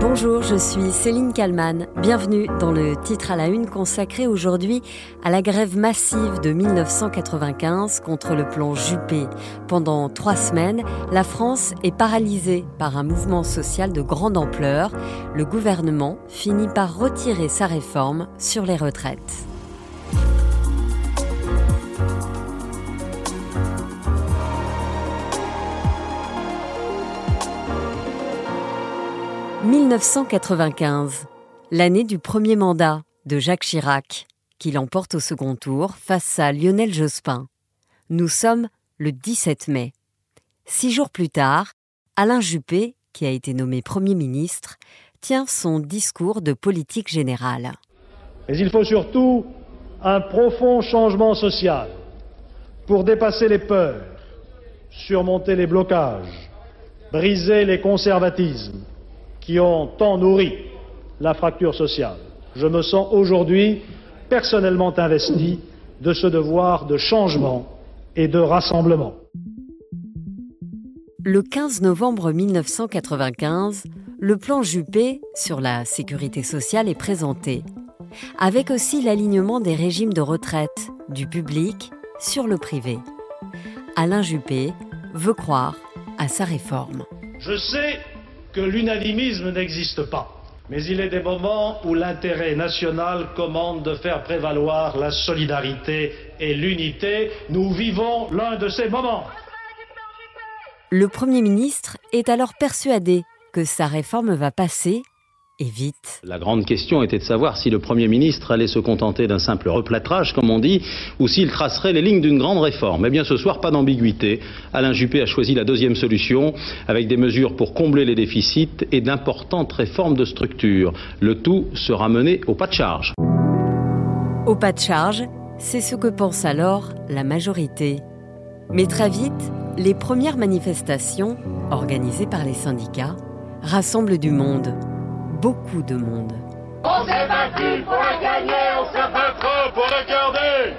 Bonjour, je suis Céline Kalman. Bienvenue dans le titre à la une consacré aujourd'hui à la grève massive de 1995 contre le plan Juppé. Pendant trois semaines, la France est paralysée par un mouvement social de grande ampleur. Le gouvernement finit par retirer sa réforme sur les retraites. 1995, l'année du premier mandat de Jacques Chirac, qui l'emporte au second tour face à Lionel Jospin. Nous sommes le 17 mai. Six jours plus tard, Alain Juppé, qui a été nommé Premier ministre, tient son discours de politique générale. Mais il faut surtout un profond changement social pour dépasser les peurs, surmonter les blocages, briser les conservatismes qui ont tant nourri la fracture sociale. Je me sens aujourd'hui personnellement investi de ce devoir de changement et de rassemblement. Le 15 novembre 1995, le plan Juppé sur la sécurité sociale est présenté, avec aussi l'alignement des régimes de retraite du public sur le privé. Alain Juppé veut croire à sa réforme. Je sais que l'unanimisme n'existe pas. Mais il est des moments où l'intérêt national commande de faire prévaloir la solidarité et l'unité. Nous vivons l'un de ces moments. Le Premier ministre est alors persuadé que sa réforme va passer vite. La grande question était de savoir si le Premier ministre allait se contenter d'un simple replâtrage, comme on dit, ou s'il tracerait les lignes d'une grande réforme. Eh bien, ce soir, pas d'ambiguïté. Alain Juppé a choisi la deuxième solution, avec des mesures pour combler les déficits et d'importantes réformes de structure. Le tout sera mené au pas de charge. Au pas de charge, c'est ce que pense alors la majorité. Mais très vite, les premières manifestations, organisées par les syndicats, rassemblent du monde beaucoup de monde. On s'est battu pour la gagner, on se battra pour la garder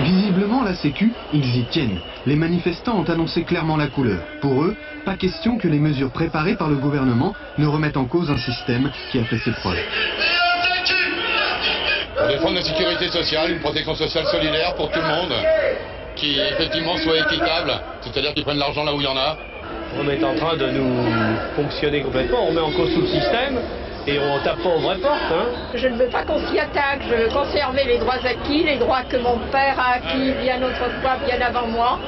Visiblement, la Sécu, ils y tiennent. Les manifestants ont annoncé clairement la couleur. Pour eux, pas question que les mesures préparées par le gouvernement ne remettent en cause un système qui a fait ses preuves. Pour défendre la sécurité sociale, une protection sociale solidaire pour tout le monde, qui effectivement soit équitable, c'est-à-dire qu'ils prennent l'argent là où il y en a, on est en train de nous fonctionner complètement, on met en cause tout le système et on tape pas aux vraies portes. Hein. Je ne veux pas qu'on s'y attaque, je veux conserver les droits acquis, les droits que mon père a acquis bien autrefois, bien avant moi,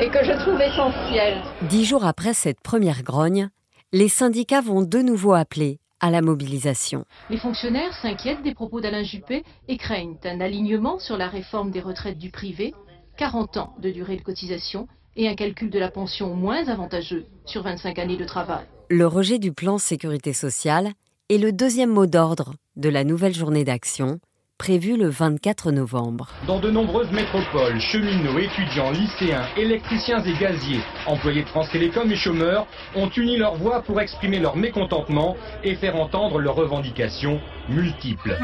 et que je trouve essentiels. Dix jours après cette première grogne, les syndicats vont de nouveau appeler à la mobilisation. Les fonctionnaires s'inquiètent des propos d'Alain Juppé et craignent un alignement sur la réforme des retraites du privé, 40 ans de durée de cotisation et un calcul de la pension moins avantageux sur 25 années de travail. Le rejet du plan sécurité sociale est le deuxième mot d'ordre de la nouvelle journée d'action prévue le 24 novembre. Dans de nombreuses métropoles, cheminots, étudiants, lycéens, électriciens et gaziers, employés de France Télécom et chômeurs ont uni leur voix pour exprimer leur mécontentement et faire entendre leurs revendications multiples.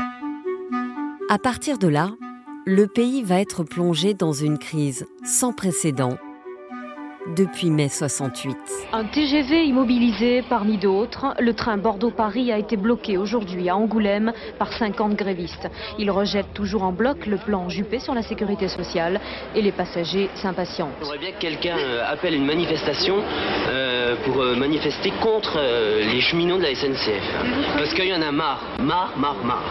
À partir de là, le pays va être plongé dans une crise sans précédent depuis mai 68. Un TGV immobilisé parmi d'autres, le train Bordeaux-Paris a été bloqué aujourd'hui à Angoulême par 50 grévistes. Ils rejettent toujours en bloc le plan Juppé sur la sécurité sociale et les passagers s'impatientent. J'aimerais bien que quelqu'un euh, appelle une manifestation euh, pour euh, manifester contre les cheminots de la SNCF. Parce qu'il y en a marre, marre, marre, marre.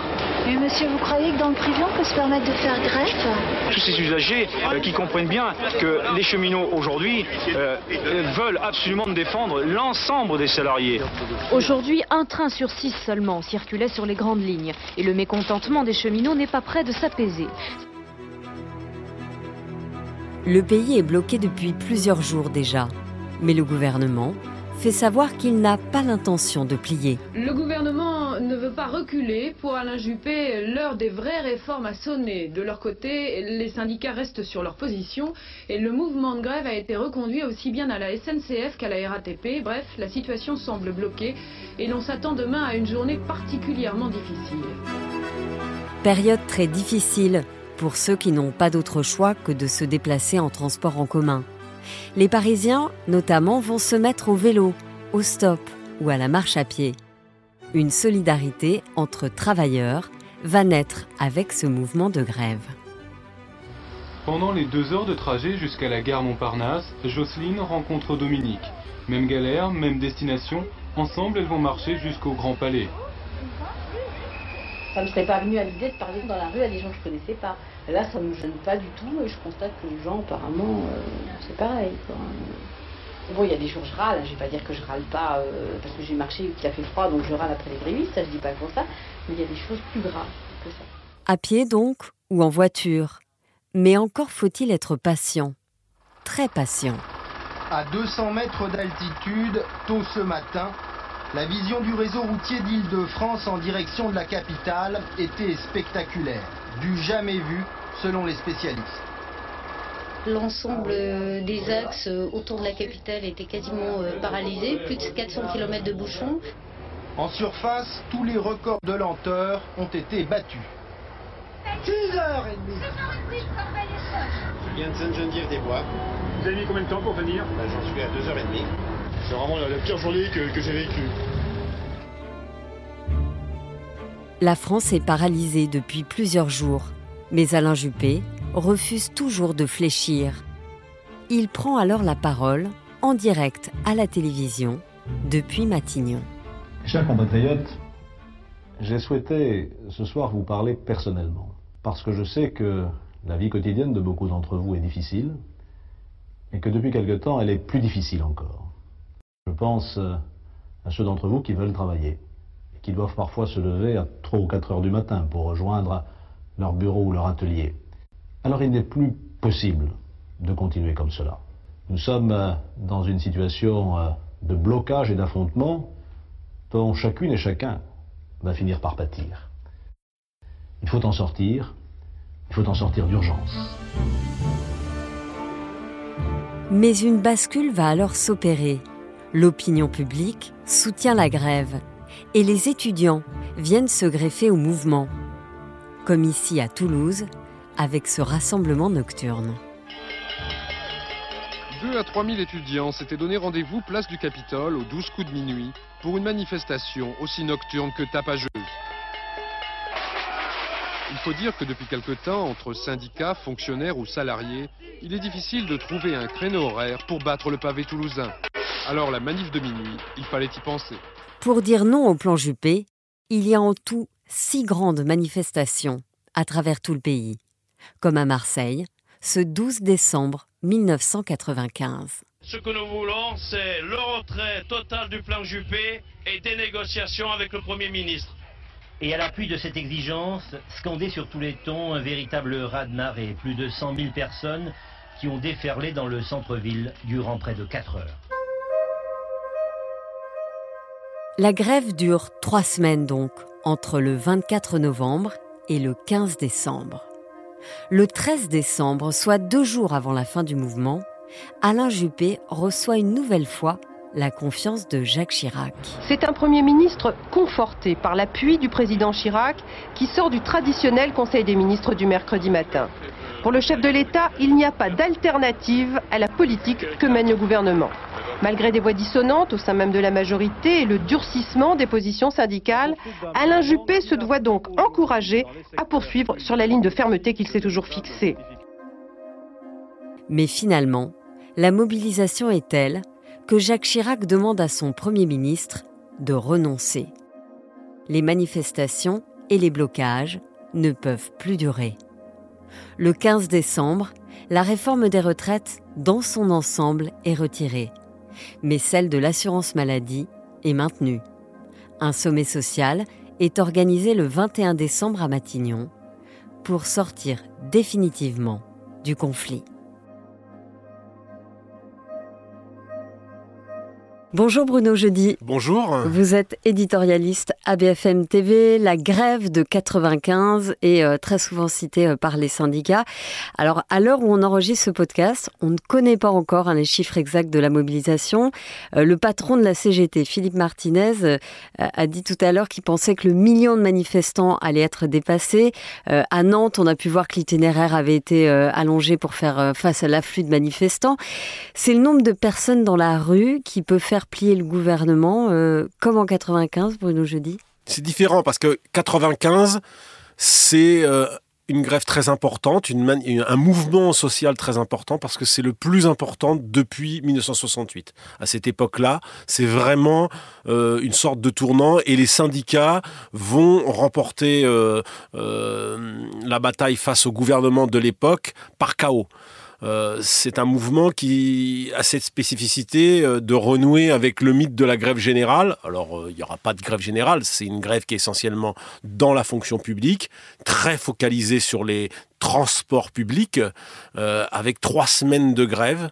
Mais monsieur, vous croyez que dans le privé on peut se permettre de faire greffe? Tous ces usagers qui comprennent bien que les cheminots aujourd'hui euh, veulent absolument défendre l'ensemble des salariés. Aujourd'hui, un train sur six seulement circulait sur les grandes lignes et le mécontentement des cheminots n'est pas prêt de s'apaiser. Le pays est bloqué depuis plusieurs jours déjà, mais le gouvernement fait savoir qu'il n'a pas l'intention de plier. Le gouvernement ne veut pas reculer. Pour Alain Juppé, l'heure des vraies réformes a sonné. De leur côté, les syndicats restent sur leur position et le mouvement de grève a été reconduit aussi bien à la SNCF qu'à la RATP. Bref, la situation semble bloquée et l'on s'attend demain à une journée particulièrement difficile. Période très difficile pour ceux qui n'ont pas d'autre choix que de se déplacer en transport en commun. Les Parisiens, notamment, vont se mettre au vélo, au stop ou à la marche à pied. Une solidarité entre travailleurs va naître avec ce mouvement de grève. Pendant les deux heures de trajet jusqu'à la gare Montparnasse, Jocelyne rencontre Dominique. Même galère, même destination, ensemble elles vont marcher jusqu'au Grand Palais. Ça ne me serait pas venu à l'idée de parler dans la rue à des gens que je ne connaissais pas. Là, ça ne me gêne pas du tout et je constate que les gens, apparemment, euh, c'est pareil. Bon, il y a des jours je râle, je vais pas dire que je râle pas euh, parce que j'ai marché et qu'il a fait froid, donc je râle après les grévistes, ça je dis pas pour ça, mais il y a des choses plus graves que ça. À pied donc, ou en voiture mais encore faut-il être patient, très patient. À 200 mètres d'altitude, tôt ce matin, la vision du réseau routier d'Île-de-France en direction de la capitale était spectaculaire, du jamais vu selon les spécialistes. L'ensemble des axes autour de la capitale était quasiment euh, paralysé, plus de 400 km de bouchons. En surface, tous les records de lenteur ont été battus. 6h30 Je viens de Sainte-Geneviève des Bois. Vous avez mis combien de temps pour venir ben, J'en suis à 2h30. C'est vraiment la, pire journée que, que j'ai vécue. La France est paralysée depuis plusieurs jours, mais Alain Juppé refuse toujours de fléchir. Il prend alors la parole en direct à la télévision depuis Matignon. Chers compatriotes, j'ai souhaité ce soir vous parler personnellement parce que je sais que la vie quotidienne de beaucoup d'entre vous est difficile, et que depuis quelque temps, elle est plus difficile encore. Je pense euh, à ceux d'entre vous qui veulent travailler, et qui doivent parfois se lever à 3 ou 4 heures du matin pour rejoindre leur bureau ou leur atelier. Alors il n'est plus possible de continuer comme cela. Nous sommes euh, dans une situation euh, de blocage et d'affrontement dont chacune et chacun va finir par pâtir. Il faut en sortir. Il faut en sortir d'urgence. Mais une bascule va alors s'opérer. L'opinion publique soutient la grève et les étudiants viennent se greffer au mouvement, comme ici à Toulouse avec ce rassemblement nocturne. 2 à 3 000 étudiants s'étaient donné rendez-vous place du Capitole aux 12 coups de minuit pour une manifestation aussi nocturne que tapageuse. Il faut dire que depuis quelque temps, entre syndicats, fonctionnaires ou salariés, il est difficile de trouver un créneau horaire pour battre le pavé toulousain. Alors la manif de minuit, il fallait y penser. Pour dire non au plan Juppé, il y a en tout six grandes manifestations à travers tout le pays, comme à Marseille, ce 12 décembre 1995. Ce que nous voulons, c'est le retrait total du plan Juppé et des négociations avec le Premier ministre. Et à l'appui de cette exigence, scandé sur tous les tons, un véritable raz-de-marée et plus de 100 000 personnes qui ont déferlé dans le centre-ville durant près de 4 heures. La grève dure trois semaines donc, entre le 24 novembre et le 15 décembre. Le 13 décembre, soit deux jours avant la fin du mouvement, Alain Juppé reçoit une nouvelle fois la confiance de Jacques Chirac. C'est un Premier ministre conforté par l'appui du président Chirac qui sort du traditionnel Conseil des ministres du mercredi matin. Pour le chef de l'État, il n'y a pas d'alternative à la politique que mène le gouvernement. Malgré des voix dissonantes au sein même de la majorité et le durcissement des positions syndicales, Alain Juppé se doit donc encourager à poursuivre sur la ligne de fermeté qu'il s'est toujours fixée. Mais finalement, la mobilisation est telle que Jacques Chirac demande à son Premier ministre de renoncer. Les manifestations et les blocages ne peuvent plus durer. Le 15 décembre, la réforme des retraites dans son ensemble est retirée, mais celle de l'assurance maladie est maintenue. Un sommet social est organisé le 21 décembre à Matignon pour sortir définitivement du conflit. Bonjour Bruno Jeudi. Bonjour. Vous êtes éditorialiste à BFM TV. La grève de 95 est euh, très souvent citée euh, par les syndicats. Alors, à l'heure où on enregistre ce podcast, on ne connaît pas encore hein, les chiffres exacts de la mobilisation. Euh, le patron de la CGT, Philippe Martinez, a dit tout à l'heure qu'il pensait que le million de manifestants allait être dépassé. à Nantes, on a pu voir que l'itinéraire avait été allongé pour faire face à l'afflux de manifestants. C'est le nombre de personnes dans la rue qui peut faire plier le gouvernement, comme en 95, Bruno Jeudi C'est différent parce que 95, c'est une grève très importante, un mouvement social très important parce que c'est le plus important depuis 1968. À cette époque-là, c'est vraiment euh, une sorte de tournant et les syndicats vont remporter euh, euh, la bataille face au gouvernement de l'époque par chaos. Euh, c'est un mouvement qui a cette spécificité euh, de renouer avec le mythe de la grève générale. Alors, euh, il n'y aura pas de grève générale, c'est une grève qui est essentiellement dans la fonction publique, très focalisée sur les transports publics, avec trois semaines de grève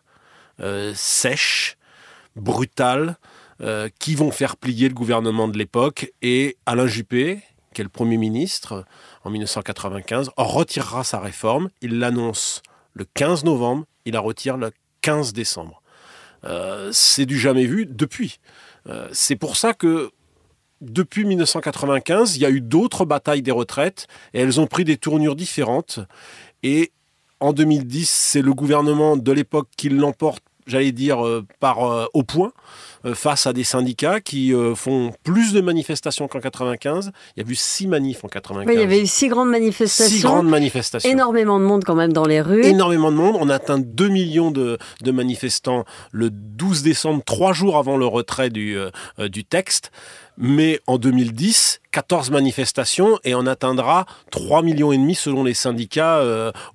sèches, brutales, qui vont faire plier le gouvernement de l'époque. Et Alain Juppé, qui est le Premier ministre en 1995, retirera sa réforme. Il l'annonce le 15 novembre, il la retire le 15 décembre. Euh, c'est du jamais vu depuis. Euh, c'est pour ça que depuis 1995, il y a eu d'autres batailles des retraites et elles ont pris des tournures différentes. Et en 2010, c'est le gouvernement de l'époque qui l'emporte, j'allais dire, euh, par au point. Euh, face à des syndicats qui euh, font plus de manifestations qu'en 95. Il y a eu six manifs en 95. il y avait eu six grandes manifestations. Six grandes manifestations. Énormément de monde quand même dans les rues. Énormément de monde. On a atteint 2 millions de, manifestants le 12 décembre, trois jours avant le retrait du, euh, du texte. Mais en 2010, 14 manifestations et on atteindra 3 millions et demi selon les syndicats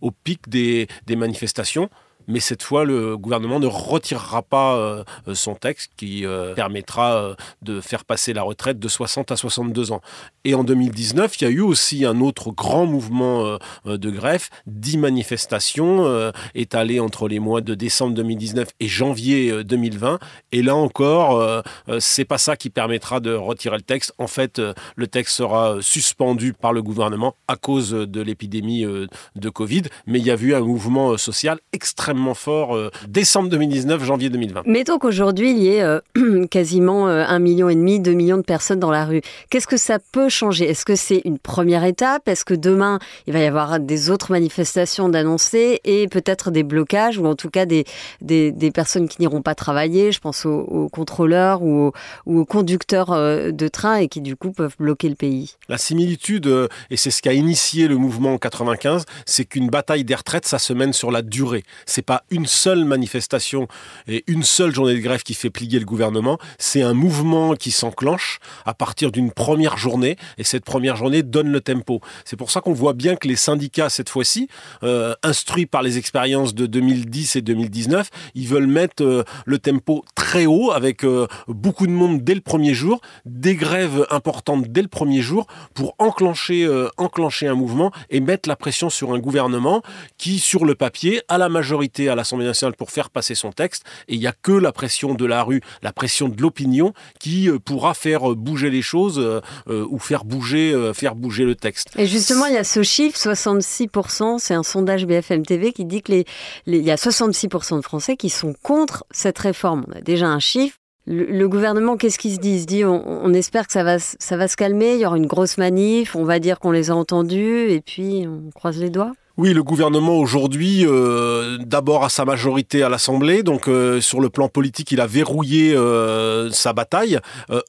au pic des, des manifestations mais cette fois, le gouvernement ne retirera pas euh, son texte qui euh, permettra euh, de faire passer la retraite de 60 à 62 ans. Et en 2019, il y a eu aussi un autre grand mouvement de greffe, 10 manifestations étalées entre les mois de décembre 2019 et janvier 2020. Et là encore, c'est pas ça qui permettra de retirer le texte. En fait, le texte sera suspendu par le gouvernement à cause de l'épidémie de Covid. Mais il y a eu un mouvement social extrêmement fort euh, décembre 2019, janvier 2020. Mettons qu'aujourd'hui, il y ait euh, quasiment euh, un million et demi, deux millions de personnes dans la rue. Qu'est-ce que ça peut changer? Est-ce que c'est une première étape? Est-ce que demain, il va y avoir des autres manifestations d'annoncer et peut-être des blocages ou en tout cas des, des, personnes qui n'iront pas travailler? Je pense aux, contrôleurs ou aux, conducteurs de train et qui du coup peuvent bloquer le pays. La similitude, et c'est ce qui a initié le mouvement en 95, c'est qu'une bataille des retraites, ça se mène sur la durée. C'est pas une seule manifestation et une seule journée de grève qui fait plier le gouvernement, c'est un mouvement qui s'enclenche à partir d'une première journée et cette première journée donne le tempo. C'est pour ça qu'on voit bien que les syndicats, cette fois-ci, euh, instruits par les expériences de 2010 et 2019, ils veulent mettre euh, le tempo très haut avec euh, beaucoup de monde dès le premier jour, des grèves importantes dès le premier jour pour enclencher, enclencher un mouvement et mettre la pression sur un gouvernement qui, sur le papier, a la majorité à l'Assemblée nationale pour faire passer son texte. Et il n'y a que la pression de la rue, la pression de l'opinion qui euh, pourra faire bouger les choses euh, euh, ou faire bouger, faire bouger le texte. Et justement, il y a ce chiffre, 66%, c'est un sondage BFM TV qui dit que les, y a 66% de Français qui sont contre cette réforme. On a déjà un chiffre. Le, gouvernement, qu'est-ce qu'il se dit? Il se dit, on, espère que ça va, ça va se calmer, il y aura une grosse manif, on va dire qu'on les a entendus, et puis on croise les doigts oui, le gouvernement aujourd'hui, euh, d'abord à sa majorité à l'Assemblée, donc euh, sur le plan politique, il a verrouillé euh, sa bataille.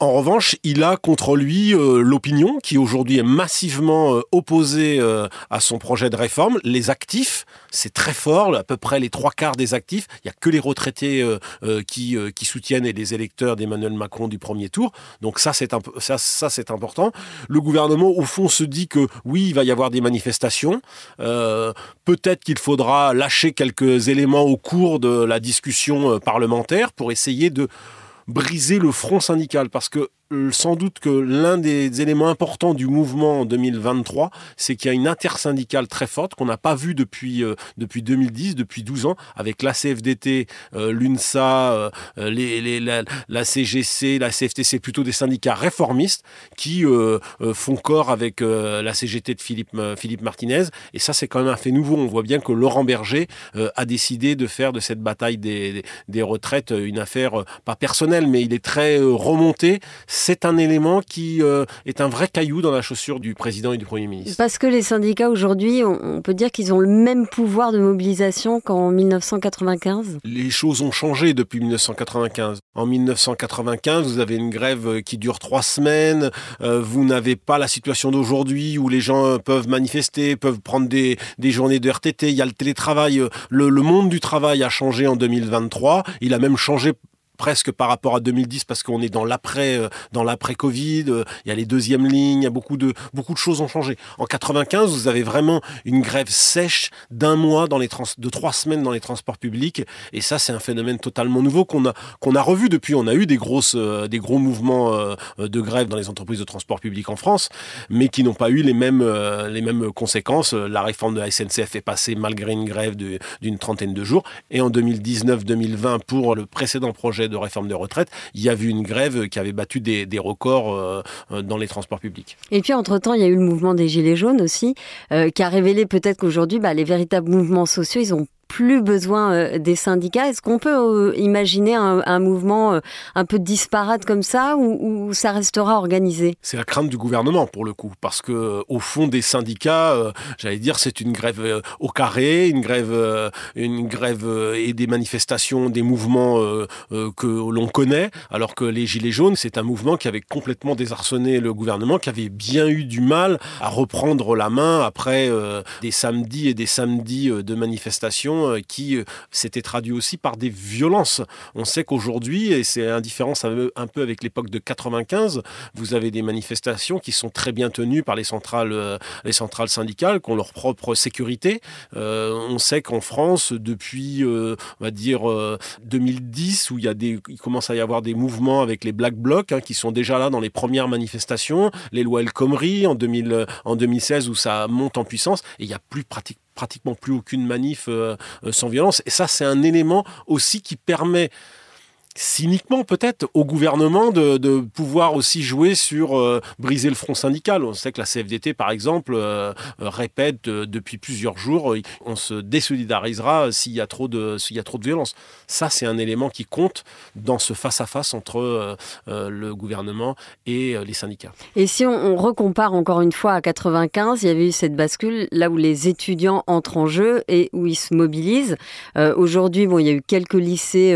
en revanche, il a contre lui l'opinion qui aujourd'hui est massivement opposée à son projet de réforme. Les actifs, c'est très fort, à peu près les trois quarts des actifs. Il n'y a que les retraités qui, soutiennent et les électeurs d'Emmanuel Macron du premier tour. Donc ça, c'est important. Le gouvernement, au fond, se dit que oui, il va y avoir des manifestations. Peut-être qu'il faudra lâcher quelques éléments au cours de la discussion euh, parlementaire pour essayer de briser le front syndical. Parce que euh, sans doute que l'un des éléments importants du mouvement en 2023, c'est qu'il y a une intersyndicale très forte qu'on n'a pas vue depuis, euh, depuis 2010, depuis 12 ans, avec la CFDT, euh, l'UNSA, la, CGC, la CFTC, plutôt des syndicats réformistes qui font corps avec la CGT de Philippe, Martinez. Et ça, c'est quand même un fait nouveau. On voit bien que Laurent Berger a décidé de faire de cette bataille des retraites une affaire pas personnelle, mais il est très remonté c'est un élément qui euh, est un vrai caillou dans la chaussure du président et du Premier ministre. Parce que les syndicats aujourd'hui, on peut dire qu'ils ont le même pouvoir de mobilisation qu'en 1995 Les choses ont changé depuis 1995. En 1995, vous avez une grève qui dure trois semaines, euh, vous n'avez pas la situation d'aujourd'hui où les gens peuvent manifester, peuvent prendre des, des journées de RTT, il y a le télétravail, le, le monde du travail a changé en 2023, il a même changé presque par rapport à 2010 parce qu'on est dans l'après euh, dans l'après Covid, euh, il y a les deuxièmes lignes, il y a beaucoup de beaucoup de choses ont changé. En 95, vous avez vraiment une grève sèche d'un mois dans les trans, de trois semaines dans les transports publics et ça c'est un phénomène totalement nouveau qu'on a qu'on a revu depuis. On a eu des grosses euh, des gros mouvements de grève dans les entreprises de transport public en France, mais qui n'ont pas eu les mêmes les mêmes conséquences. La réforme de la SNCF est passée malgré une grève d'une trentaine de jours et en 2019-2020 pour le précédent projet de réforme de retraite, il y a eu une grève qui avait battu des, records euh, dans les transports publics. Et puis, entre-temps, il y a eu le mouvement des Gilets jaunes aussi, euh, qui a révélé peut-être qu'aujourd'hui, bah, les véritables mouvements sociaux, ils ont plus besoin euh, des syndicats. Est-ce qu'on peut euh, imaginer un, mouvement euh, un peu disparate comme ça ou, ça restera organisé? C'est la crainte du gouvernement pour le coup, parce que au fond des syndicats, j'allais dire, c'est une grève au carré, une grève, une grève et des manifestations, des mouvements que l'on connaît, alors que les Gilets jaunes, c'est un mouvement qui avait complètement désarçonné le gouvernement, qui avait bien eu du mal à reprendre la main après des samedis et des samedis de manifestations euh, qui euh, s'était traduit aussi par des violences. On sait qu'aujourd'hui, et c'est indifférence un peu avec l'époque de 95, vous avez des manifestations qui sont très bien tenues par les centrales, euh, les centrales syndicales, qui ont leur propre sécurité. on sait qu'en France, depuis, on va dire, 2010, où il, commence à y avoir des mouvements avec les Black Blocs, hein, qui sont déjà là dans les premières manifestations, les lois El Khomri en, 2000, en 2016, où ça monte en puissance, et il n'y a plus pratique, pratiquement plus aucune manif euh, euh, sans violence. Et ça, c'est un élément aussi qui permet cyniquement peut-être au gouvernement de, pouvoir aussi jouer sur euh, briser le front syndical. On sait que la CFDT, par exemple, répète depuis plusieurs jours, on se désolidarisera s'il y a trop de s'il y a trop de violence. Ça, c'est un élément qui compte dans ce face à face entre le gouvernement et les syndicats. Et si on, recompare encore une fois à 95, il y avait eu cette bascule là où les étudiants entrent en jeu et où ils se mobilisent. Aujourd'hui, bon, il y a eu quelques lycées,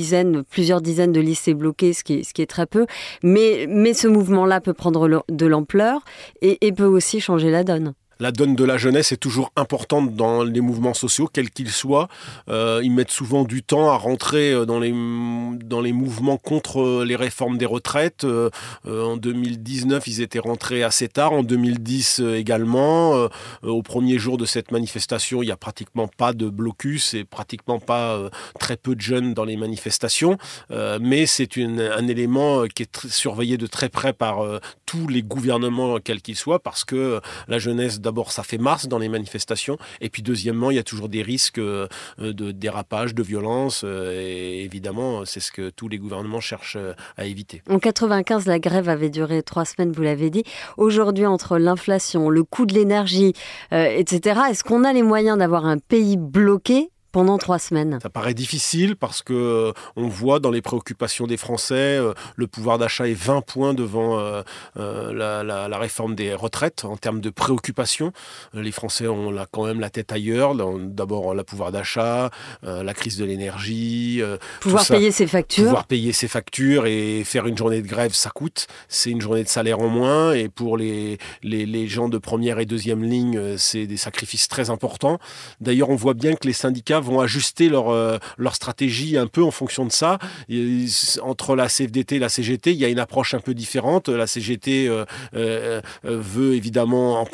dizaine, plusieurs dizaines de lycées bloqués, ce qui est, ce qui est très peu. Mais, mais ce mouvement-là peut prendre de l'ampleur et peut aussi changer la donne la donne de la jeunesse est toujours importante dans les mouvements sociaux, quels qu'ils soient. Euh, ils mettent souvent du temps à rentrer euh, dans les, dans les mouvements contre euh, les réformes des retraites. en 2019, ils étaient rentrés assez tard. En 2010 également. au premier jour de cette manifestation, il n'y a pratiquement pas de blocus et pratiquement pas très peu de jeunes dans les manifestations. mais c'est un élément qui est surveillé de très près par tous les gouvernements, quels qu'ils soient, parce que la jeunesse, d'abord, ça fait mars dans les manifestations, et puis deuxièmement, il y a toujours des risques euh, de dérapage, de violence, euh, et évidemment, c'est ce que tous les gouvernements cherchent euh, à éviter. En 95, la grève avait duré trois semaines, vous l'avez dit. Aujourd'hui, entre l'inflation, le coût de l'énergie, etc., est-ce qu'on a les moyens d'avoir un pays bloqué pendant trois semaines. Ça paraît difficile parce que euh, on voit dans les préoccupations des Français, euh, le pouvoir d'achat est 20 points devant euh, la, réforme des retraites en termes de préoccupation. Les Français ont là, quand même la tête ailleurs. D'abord, le pouvoir d'achat, la crise de l'énergie. pouvoir payer ses factures. Pouvoir payer ses factures et faire une journée de grève, ça coûte. C'est une journée de salaire en moins. Et pour les, les, les gens de première et deuxième ligne, c'est des sacrifices très importants. D'ailleurs, on voit bien que les syndicats vont ajuster leur, euh, leur stratégie un peu en fonction de ça. entre la CFDT et la CGT, il y a une approche un peu différente. La CGT euh, euh, veut évidemment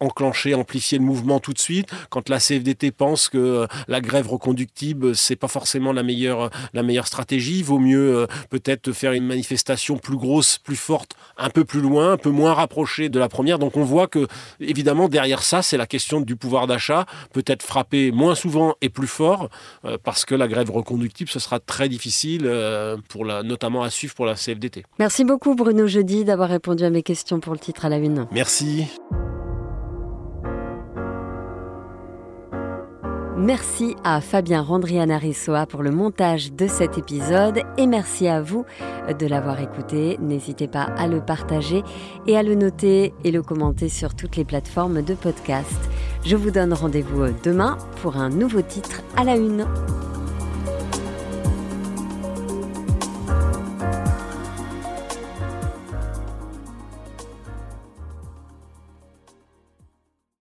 enclencher, amplifier le mouvement tout de suite. Quand la CFDT pense que la grève reconductible, c'est pas forcément la meilleure, la meilleure stratégie, il vaut mieux peut-être faire une manifestation plus grosse, plus forte, un peu plus loin, un peu moins rapprochée de la première. Donc on voit que, évidemment, derrière ça, c'est la question du pouvoir d'achat, peut-être frappé moins souvent et plus fort euh, parce que la grève reconductible, ce sera très difficile, euh, pour la, notamment à suivre pour la CFDT. Merci beaucoup Bruno Jeudi d'avoir répondu à mes questions pour le titre à la une. Merci. Merci à Fabien Randrianarissoa pour le montage de cet épisode et merci à vous de l'avoir écouté. N'hésitez pas à le partager et à le noter et le commenter sur toutes les plateformes de podcast. Je vous donne rendez-vous demain pour un nouveau titre à la une.